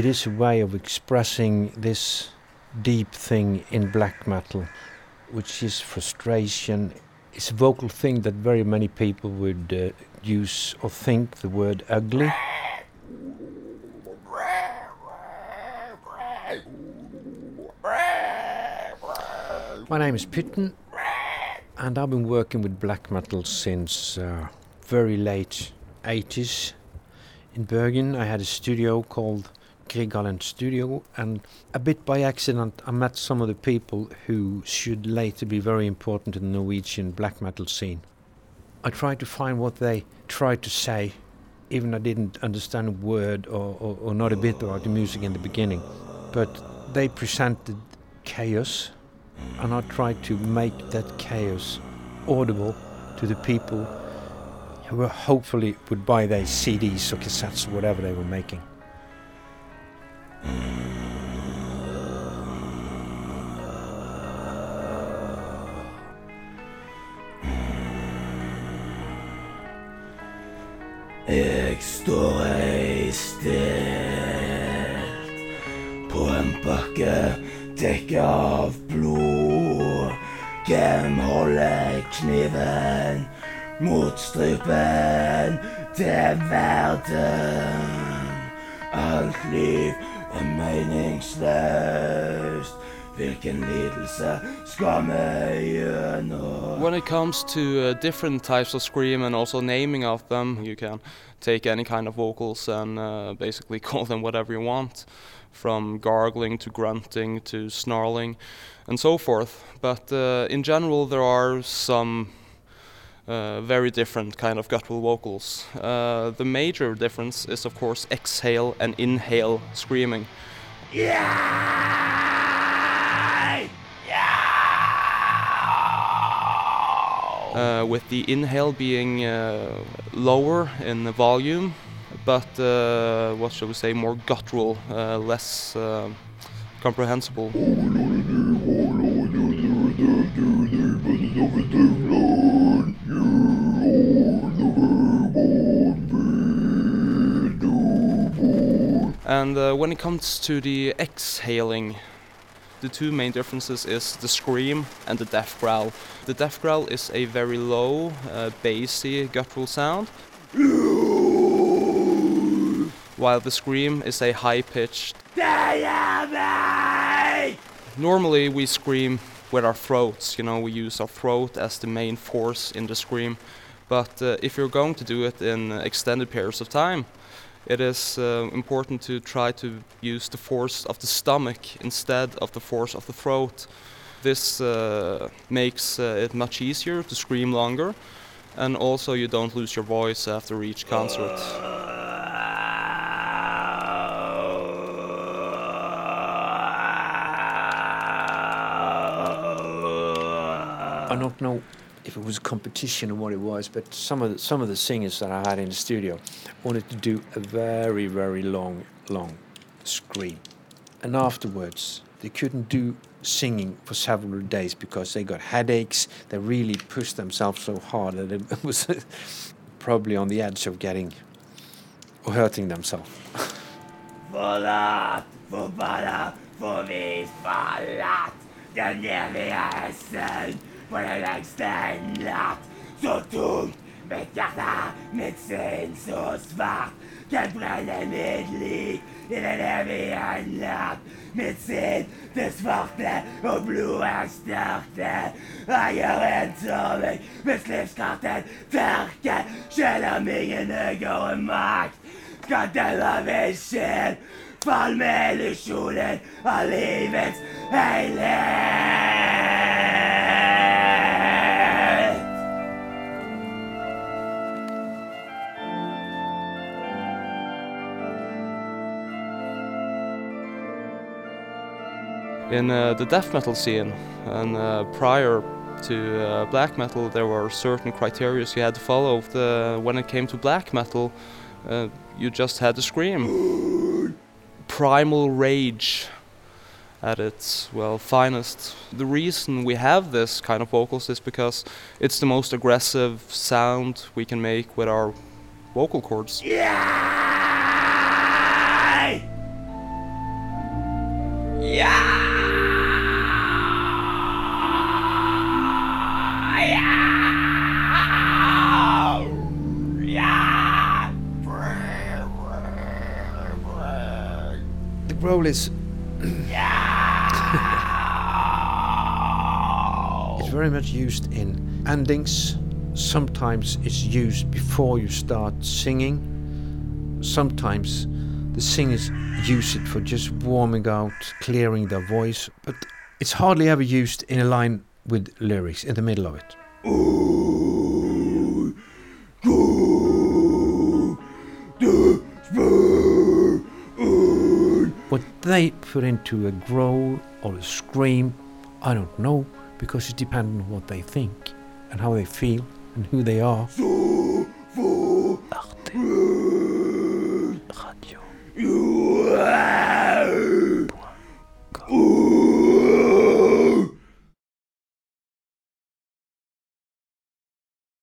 it is a way of expressing this deep thing in black metal, which is frustration. It's a vocal thing that very many people would uh, use or think the word ugly. My name is Pytten, and I've been working with black metal since uh, very late 80s. In Bergen, I had a studio called Grieghallen Studio, and a bit by accident, I met some of the people who should later be very important in the Norwegian black metal scene. I tried to find what they tried to say, even I didn't understand a word or, or, or not a bit about the music in the beginning. But they presented chaos, and I tried to make that chaos audible to the people who hopefully would buy their CDs or cassettes or whatever they were making. Jeg står ei stilt på en bakke dekket av blod. Hvem holder kniven mot strupen til verden? Alt liv er meningsløst. Hvilken lidelse vi gjennom? When it comes to uh, different types of scream and also naming of them, you can take any kind of vocals and uh, basically call them whatever you want, from gargling to grunting to snarling and so forth. But uh, in general, there are some uh, very different kind of guttural vocals. Uh, the major difference is, of course, exhale and inhale screaming. Uh, with the inhale being uh, lower in the volume, but uh, what shall we say, more guttural, uh, less uh, comprehensible. And when it comes to the exhaling, the two main differences is the scream and the death growl. The death growl is a very low, uh, bassy, guttural sound, while the scream is a high-pitched. Normally we scream with our throats, you know, we use our throat as the main force in the scream. But uh, if you're going to do it in extended periods of time, it is uh, important to try to use the force of the stomach instead of the force of the throat. This uh, makes uh, it much easier to scream longer, and also you don't lose your voice after each concert. I don't know if it was competition or what it was, but some of the, some of the singers that I had in the studio wanted to do a very very long long scream, and afterwards they couldn't do singing for several days because they got headaches. They really pushed themselves so hard that it was probably on the edge of getting or hurting themselves. Den evige hesten på den lengste natt. Så tungt, mitt hjerte, mitt sinn så svart. Den brenner mitt liv i den evige natt. Mitt sinn, det svarte, og blodet størte. Jeg gjør en tårvik, mens livskarten tørker. Selv om ingen høyere makt skal dømme min sjel. Fall med illusjonen av livets helhet. In uh, the death metal scene. And uh, prior to uh, black metal there were certain criteria you had to follow. The, when it came to black metal you just had to scream. Primal rage at its well finest. The reason we have this kind of vocals is because it's the most aggressive sound we can make with our vocal cords. Yay! The growl is. it's very much used in endings. Sometimes it's used before you start singing. Sometimes the singers use it for just warming out, clearing their voice, but it's hardly ever used in a line with lyrics in the middle of it. What they put into a growl or a scream, I don't know, because it depends on what they think and how they feel and who they are.